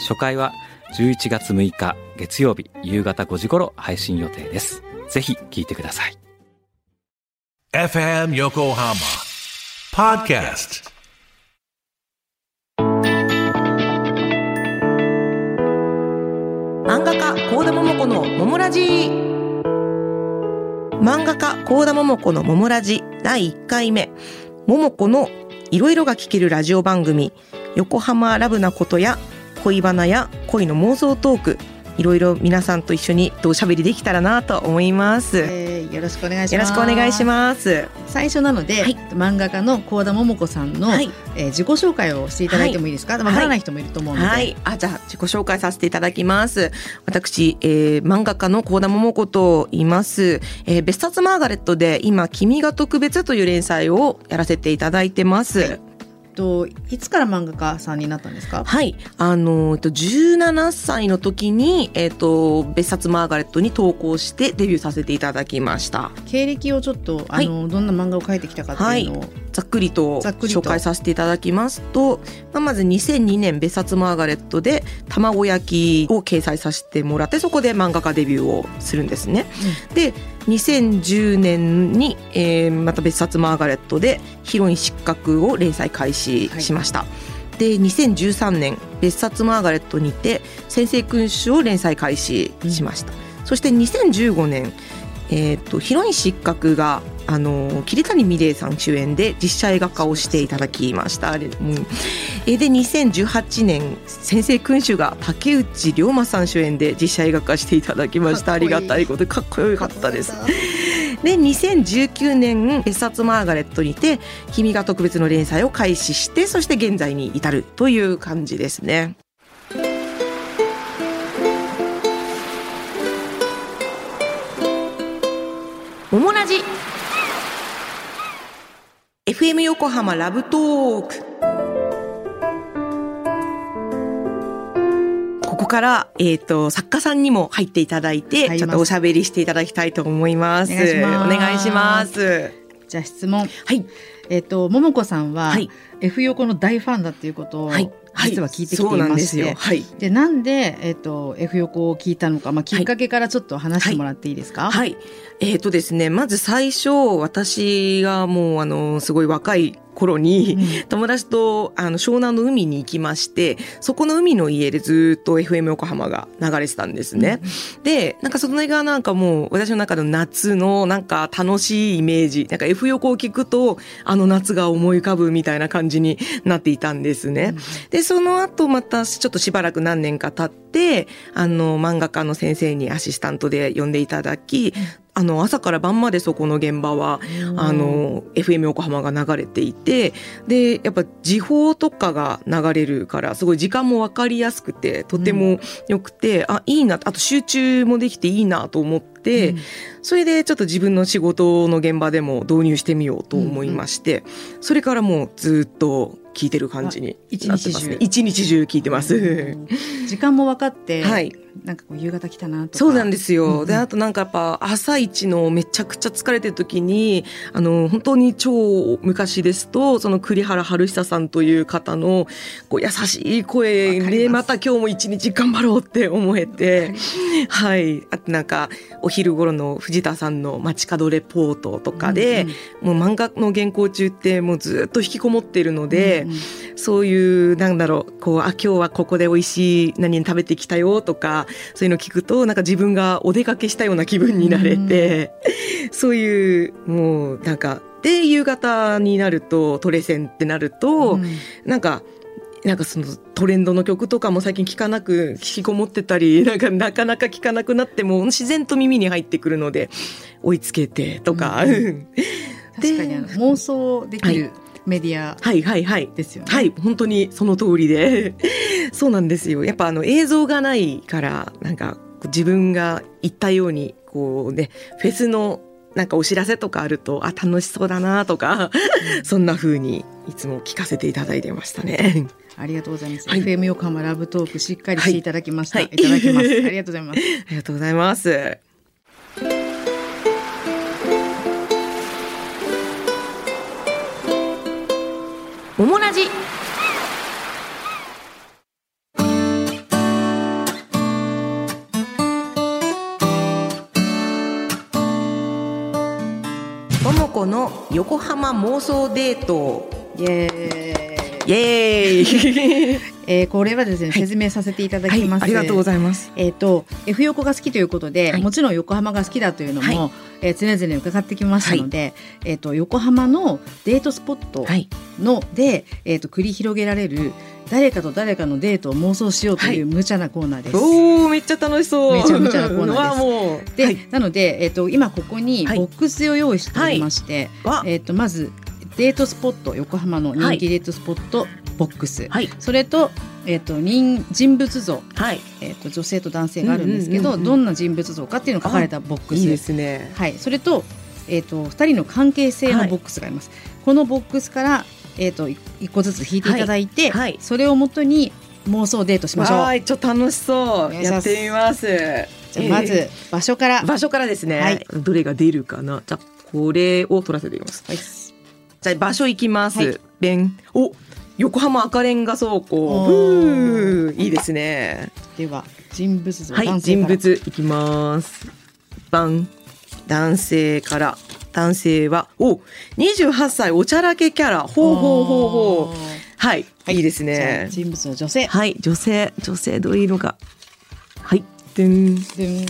初回は11月6日月曜日夕方5時頃配信予定です。ぜひ聞いてください。FM Yokohama Podcast 漫画家幸田桃子の桃ラジ。漫画家幸田桃子の桃ラジ第1回目。桃子のいろいろが聞けるラジオ番組横浜ラブなことや恋バナや恋の妄想トークいろいろ皆さんと一緒におしゃべりできたらなと思います、えーよろしくお願いします。よろしくお願いします最初なので、はい漫画家の幸田桃子さんの、はいえー自己紹介をしていただいてもいいですか？わ、からない人もいると思うので。はい。あ、じゃあ、自己紹介させていただきます。私、えー漫画家の幸田桃子と言います。えー別冊マーガレットで今、君が特別という連載をやらせていただいてます。といつから漫画家さんになったんですか？はい。あの、えっと、17歳の時に、えっと、別冊マーガレットに投稿してデビューさせていただきました。経歴をちょっとあの、どんな漫画を描いてきたかっていうのを、ざっくりとざっくりと紹介させていただきますと、まあ、まず2002年別冊マーガレットで卵焼きを掲載させてもらってそこで漫画家デビューをするんですね。で2010年に、えーまた別冊マーガレットでヒロイン失格を連載開始しました。で2013年別冊マーガレットにて先生君主を連載開始しました、そして2015年えー、とヒロイン失格があの桐谷美玲さん主演で実写映画化をしていただきました。うんえーで2018年先生君主が竹内涼真さん主演で実写映画化していただきました。いいりがたいことでかっこよかったです。で2019年別冊マーガレットにて「君が特別」の連載を開始してそして現在に至るという感じですね。FM 横浜ラブトークここから、えっ、と、作家さんにも入っていただいて、ちょっとおしゃべりしていただきたいと思います。お願いしますじゃあ質問。はい。えっ、と桃子さんは、はい F 横の大ファンだっていうことを、はい。実は聞いてきていまして、ですよ。はい。でなんで、えっと F 横を聞いたのか、まあ、きっかけからちょっと話してもらっていいですか、はい。えっ、とですね、まず最初、私がもう、あの、すごい若い頃に、友達とあの湘南の海に行きましてそこの海の家でずっと FM 横浜が流れてたんですね。でなんかそれがなんかもう私の中の夏のなんか楽しいイメージなんか F 横を聞くとあの夏が思い浮かぶみたいな感じになっていたんですね。でその後またちょっとしばらく何年か経ってあの漫画家の先生にアシスタントで呼んでいただき、あの朝から晩までそこの現場はあの FM 横浜が流れていてでやっぱ時報とかが流れるからすごい時間も分かりやすくてとてもよくて、あいいなあと集中もできていいなと思って、それでちょっと自分の仕事の現場でも導入してみようと思いまして、それからもうずっと聞いてる感じになってますね。一日中。聞いてます。時間も分かって、はい。なんかこう夕方来たなとか。そうなんですよ。うんうん。で、あとなんかやっぱ朝一のめちゃくちゃ疲れてる時に、あの、本当に超昔ですと、その栗原春久さんという方のこう優しい声で、また今日も一日頑張ろうって思えて、はい。あとなんか、お昼頃の藤田さんの街角レポートとかで、もう漫画の原稿中ってもうずっと引きこもってるので、うんうん。そういう、なんだろう、こう、あ、今日はここで美味しい何々食べてきたよとか、そういうの聞くと、なんか自分がお出かけしたような気分になれて、そういう、もう、なんか、で、夕方になると、トレセンってなると、うん。なんか、なんかそのトレンドの曲とかも最近聞かなく、引きこもってたり、なんかなかなか聞かなくなっても自然と耳に入ってくるので、追いつけてとか。うん確かにあの 妄想できる、はメディアはいはいはいですよね。はい本当にその通りで そうなんですよやっぱあの映像がないからなんか自分が言ったようにこうねフェスのなんかお知らせとかあるとあ楽しそうだなとか、そんな風にいつも聞かせていただいてましたね。ありがとうございます。はい FM 横浜ラブトークしっかりしていただきました。はいい、ただきます。ありがとうございます。ありがとうございます。おもなじ。ともこの横浜妄想デート。イエーイ。イエーイ。えー、これはですね、はい説明させていただはいきます。ありがとうございます。えっ、と F 横が好きということで、はいもちろん横浜が好きだというのも、はいえー常々伺ってきましたので、えっ、と横浜のデートスポットはい。ので、えっ、と繰り広げられる誰かと誰かのデートを妄想しようという無茶なコーナーです。おおめっちゃ楽しそう。めちゃめちゃなコーナーです。で、はい。なので、えっと今ここにはい。ボックスを用意しておりまして、わ。えっとまずデートスポット横浜の人気デートスポットボックス、はいそれと,、えっと人人物像、はいえっと女性と男性があるんですけど、うんうんうんうんどんな人物像かっていうのが書かれたボックスいいですね。はい、それと,、えっと2人の関係性のボックスがあります。このボックスから、えっと1個ずつ引いていただいて、はいはいそれをもとに妄想デートしましょう。はいちょっと楽しそう。やってみます。じゃあまずえ場所から、ー場所からですね。はいどれが出るかな。じゃあこれを取らせていきます。はいじゃあ場所行きます。はいお横浜赤レンガ倉庫。いいですね。では人物像、はい人物いきます。バン男性から男性はお28歳おちゃらけキャラほうほうほうほうはい、はいいいですね。人物の女性。はい、女性、女性どういうのが。はい、でん。でん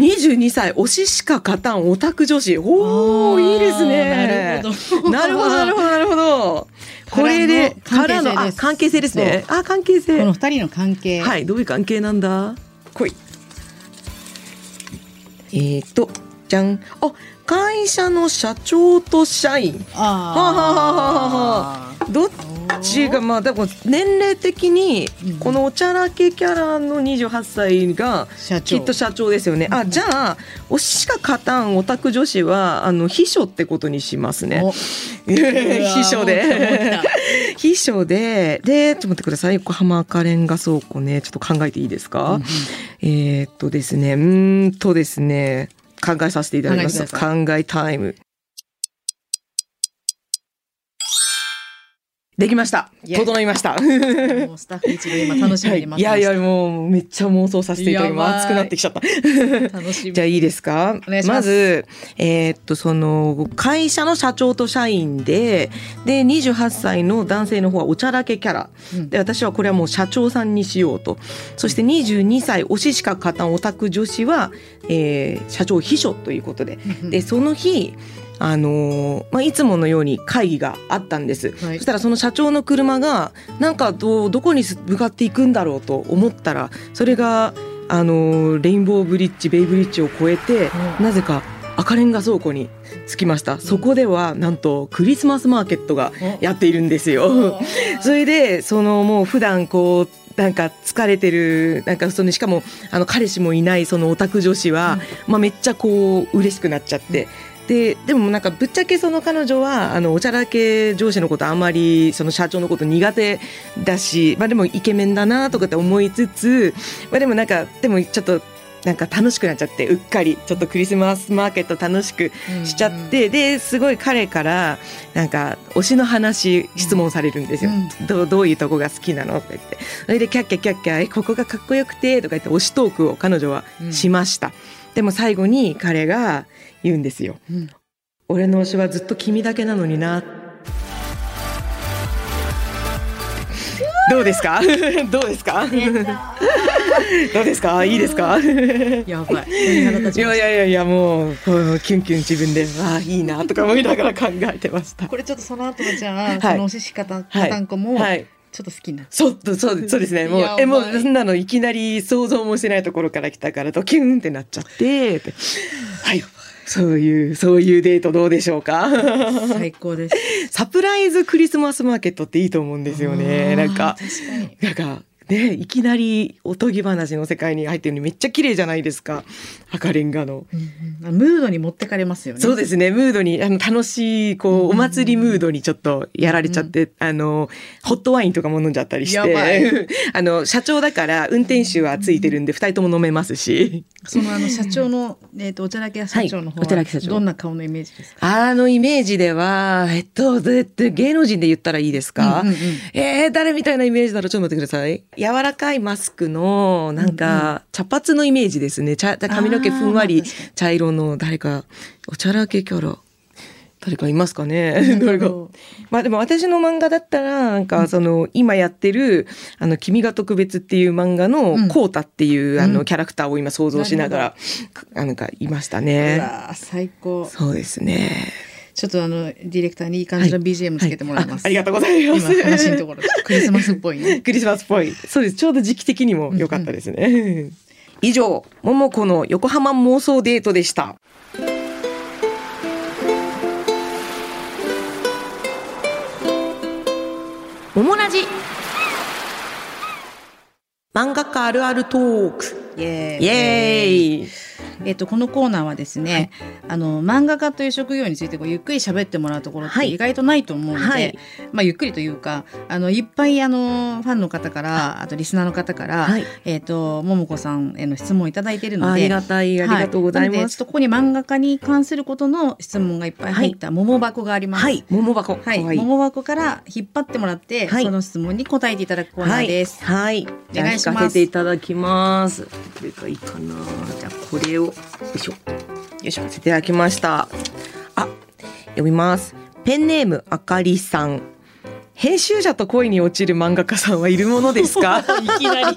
22歳、推ししか勝たんオタク女子。おお、いいですね。なるほど。なるほど、なるほど。これで、かかららの、あ、の関係性ですね。あ、関係こ性の。二人の関係。はい、どういう関係なんだ？来い。えーと、じゃん。あ、会社の社長と社員。あはははははどっちがまあでも年齢的にうん。このおちゃらけキャラの28歳が。きっと社長ですよね。あじゃあおしか勝たんオタク女子はあの秘書ってことにしますね。お。秘書で。秘書で。でちょっと待ってください。横浜赤レンガ倉庫ね。ちょっと考えていいですか、うんえーっとですね。うーんとですね。考えさせていただきます。考えタイムできました整いましたもうスタッフ一同今楽しみに待ってました。いやいやもうめっちゃ妄想させていただきます熱くなってきちゃった楽しみ。じゃあいいですか？ますず、えーっと、その、会社の社長と社員で、で、28歳の男性の方はおちゃらけキャラ。うんで、私はこれはもう社長さんにしようと。そして22歳、推ししか勝たんオタク女子は、えー社長秘書ということで。で、その日、あのーまあ、いつものように会議があったんです。はいそしたらその社長の車がなんかどうどこに向かっていくんだろうと思ったらそれがあのーレインボーブリッジベイブリッジを越えてうんなぜか赤レンガ倉庫に着きました。そこではなんとクリスマスマーケットがやっているんですよ。それでそのもう普段こうなんか疲れてるなんかそのしかもあの彼氏もいないそのオタク女子は、まあ、めっちゃこう嬉しくなっちゃって。ででもなんかぶっちゃけその彼女はあのおちゃらけ上司のことあんまりその社長のこと苦手だし、まあ、でもイケメンだなとかって思いつつ、まあ、でもなんかでもちょっとなんか楽しくなっちゃってうっかりちょっとクリスマスマーケット楽しくしちゃって、ですごい彼からなんか推しの話質問されるんですよ、どうどういうとこが好きなのとか言って。それでキャッキャキャッキャえここがかっこよくてとか言って推しトークを彼女はしました、でも最後に彼が言うんですよ、うん。俺の推しはずっと君だけなのにな。どうですか？どうですか？どうですか？い。いですか？やばい。いやいやいやもうこうキュンキュン自分で ああいいなとか思いながら考えてました。た。これちょっとその後のじゃあ、はい。そのおしし方、かたんこも、はいちょっと好きになそうそうそうですね。もうえもうそんなのいきなり想像もしてないところから来たからドキュンってなっちゃってはい。そういうそういうデートどうでしょうか。最高です。サプライズクリスマスマーケットっていいと思うんですよね。なんか。なんかねいきなりおとぎ話の世界に入ってるのにめっちゃ綺麗じゃないですか。赤レンガの。うんうん。ムードに持ってかれますよね。そうですね。ムードにあの楽しいこうお祭りムードにちょっとやられちゃって、あのホットワインとかも飲んじゃったりしやばい。て あの社長だから運転手はついてるんで二人とも飲めますし。そのあの社長のえっ、とおちゃらけ社長の方はどんな顔のイメージですか？あのイメージではえっと芸能人で言ったらいいですか、うんうんうん。えー、誰みたいなイメージだろう？ちょっと待ってください柔らかいマスクのなんか茶髪のイメージですね。茶髪の毛ふんわり茶色の誰かおちゃらけキャラ誰かいますかね？誰かろまあでも私の漫画だったらなんかその今やってる「あの君が特別」っていう漫画のうん。コウタっていうあうん。のキャラクターを今想像しながらあなんかいましたううね。わー最高。そうですね。ちょっとあのディレクターにいい感じの BGM つけてもらいます。あありがとうございます。今話のところクリスマスっぽいね。クリスマスっぽい。そうです。ちょうど時期的にも良かったですね。以上、桃子の横浜妄想デートでした。桃ラジ漫画家あるあるトークイエイエーイえっとこのコーナーはですね、あの漫画家という職業についてこうゆっくり喋ってもらうところってはい意外とないと思うので、はいまあゆっくりというかあのいっぱいあのファンの方からあとリスナーの方から、はいえっと桃子さんへの質問をいただいているのでありがたい、ありがとうございはなのまちょっとここに漫画家に関することの質問がいっぱい入った桃箱があります。はい、桃箱。かはい、わいい。桃箱から引っ張ってもらって、はいその質問に答えていただくコーナーです。はい。はい。お願いしかせていただきます。これがいいかな。じゃあこれをよいしょ。よいしょ。せていただきました。あ、読みます。ペンネームあかりさん。編集者と恋に落ちる漫画家さんはいるものですか？いきなり。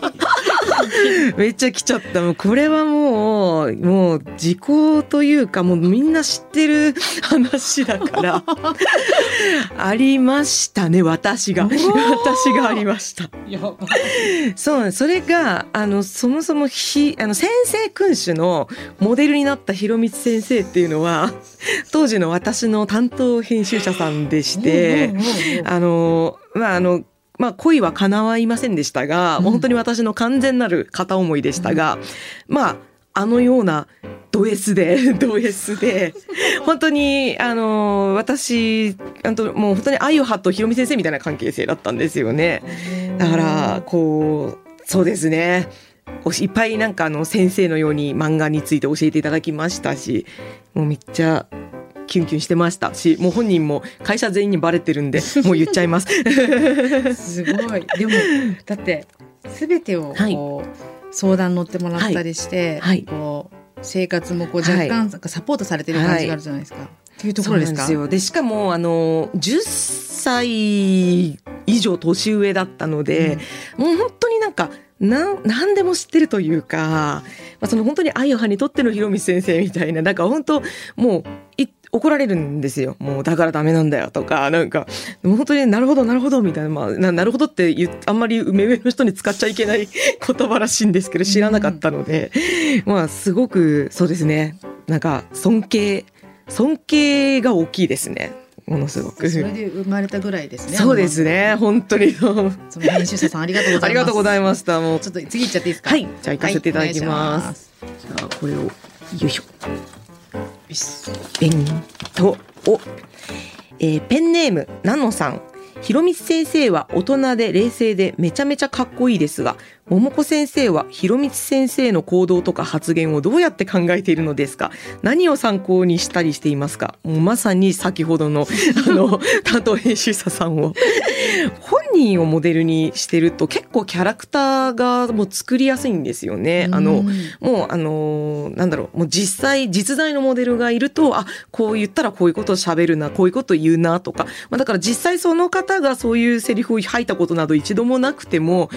めっちゃ来ちゃった。もうこれはもう、もう時効というか、もうみんな知ってる話だから。ありましたね、私が。私がありました。そうそれがあのそもそもひあの先生君主のモデルになった広光先生っていうのは 当時の私の担当編集者さんでしてあのまああのまあ恋は叶わいませんでしたが、本当に私の完全なる片思いでしたが、まああのようなド S で ド S で本当にあの私あともう本当にあゆはとひろみ先生みたいな関係性だったんですよね。だからこうそうですねいっぱいなんかあの先生のように漫画について教えていただきましたしもうめっちゃキュンキュンしてましたしもう本人も会社全員にバレてるんで もう言っちゃいます。すごい。でもだってすべてをこう、相談乗ってもらったりして、はいこう生活もこう若干なんかサポートされてる感じがあるじゃないですか。っていうところですか？でしかもあの10歳以上年上だったので、もう本当になんかなん何でも知ってるというか、まあ、その本当に愛を葉にとっての広光先生みたいななんか本当もうい怒られるんですよ。もうだからダメなんだよとかなんか本当になるほどなるほどみたいな,、まあ、ななるほどってあんまり目上の人に使っちゃいけない 言葉らしいんですけど知らなかったので、まあすごくそうですね。なんか尊敬尊敬が大きいですね。ものすごく。それで生まれたぐらいですね。そうですね本当に。その編集者さんありがとうございます。ありがとうございました。もう。ちょっと次行っちゃっていいですか？はい。じゃあ行かせていただきます,、はい。じゃあこれをよいしょお願いします。ペンとお、えーペンネームナノさん広光先生は大人で冷静でめちゃめちゃかっこいいですが桃子先生は広光先生の行動とか発言をどうやって考えているのですか？何を参考にしたりしていますか？もうまさに先ほどの あの担当編集者さんを。本人をモデルにしてると結構キャラクターがもう作りやすいんですよね。あのうんもうあのーなんだろうもう実際実在のモデルがいるとあこう言ったらこういうことを喋るなこういうこと言うなとか、まあ、だから実際その方がそういうセリフを吐いたことなど一度もなくても、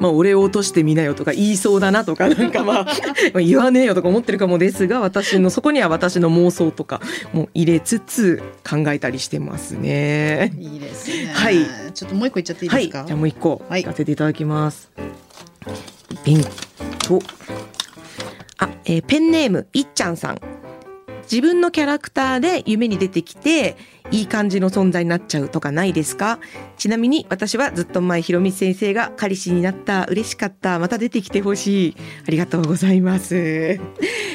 まあ、俺を落としてみなよとか言いそうだなとかなんかまあ まあ言わねえよとか思ってるかもですが私のそこには私の妄想とかも入れつつ考えたりしてますね。いいですね。はい。ちょっともう一個いっちゃっていいはい、ですか？じゃあもう一個はい聞かせていただきます。ペンと、あ、えーペンネームいっちゃんさん。自分のキャラクターで夢に出てきて、いい感じの存在になっちゃうとかないですか？ちなみに私はずっと前ひろみ先生が彼氏になった嬉しかったまた出てきてほしい。ありがとうございます。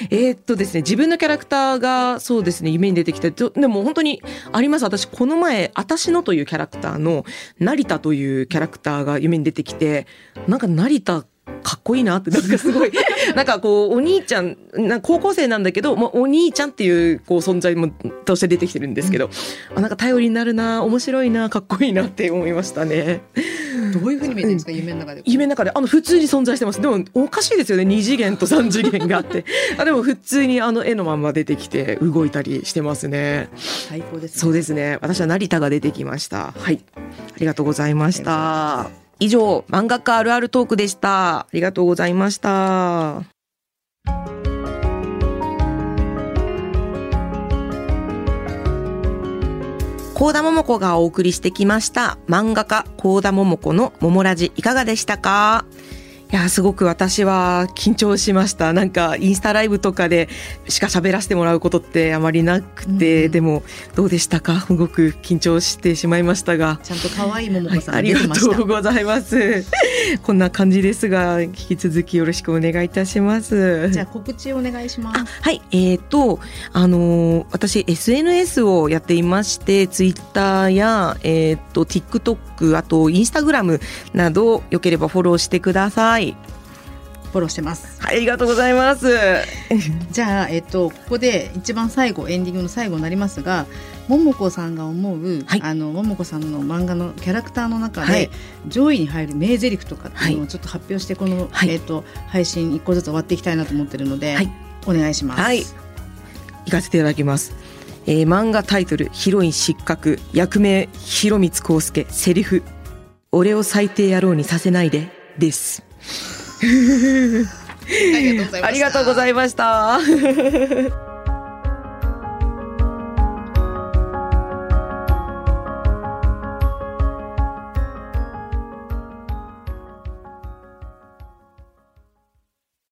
えっとですね自分のキャラクターがそうですね夢に出てきてでも本当にあります。私この前私のというキャラクターの成田というキャラクターが夢に出てきてなんか成田かっこいいなって、なんかすごい、なんかこう、お兄ちゃん、な高校生なんだけど、もうお兄ちゃんっていうこう存在もとして出てきてるんですけど、あなんか頼りになるな、面白いな、かっこいいなって思いましたね。どういうふうに見えてるんですか、夢の中で。夢の中で、あの、普通に存在してます。でも、おかしいですよね。2次元と3次元があって。あでも、普通にあの絵のまま出てきて、動いたりしてますね。最高です、ね。そうですね。私は成田が出てきました。はい。ありがとうございました。以上、漫画家あるあるトークでした。ありがとうございました。高田桃子がお送りしてきました漫画家高田桃子の桃ラジいかがでしたか？いや、すごく私は緊張しました。なんか、インスタライブとかでしか喋らせてもらうことってあまりなくて、うんでも、どうでしたか？すごく緊張してしまいましたが。ちゃんと可愛い桃はい子さんありが。とうございます。こんな感じですが、引き続きよろしくお願いいたします。じゃあ告知お願いしますあ。はい、えっ、と、あのー私 SNS をやっていまして、ツイッターや、えっ、と、TikTok、あと、インスタグラムなど、よければフォローしてください。フォローしてます。はい、ありがとうございます。じゃあ、えっと、ここで一番最後エンディングの最後になりますが桃子さんが思う、はいあの桃子さんの漫画のキャラクターの中で、はい上位に入る名台詞とかっていうのをちょっと発表してこの、はいえっと、配信一個ずつ終わっていきたいなと思ってるので、はいお願いします。はい行かせていただきます。えー漫画タイトル、ヒロイン失格、役名、広光康介、セリフ、俺を最低野郎にさせないで、です。ありがとうございました。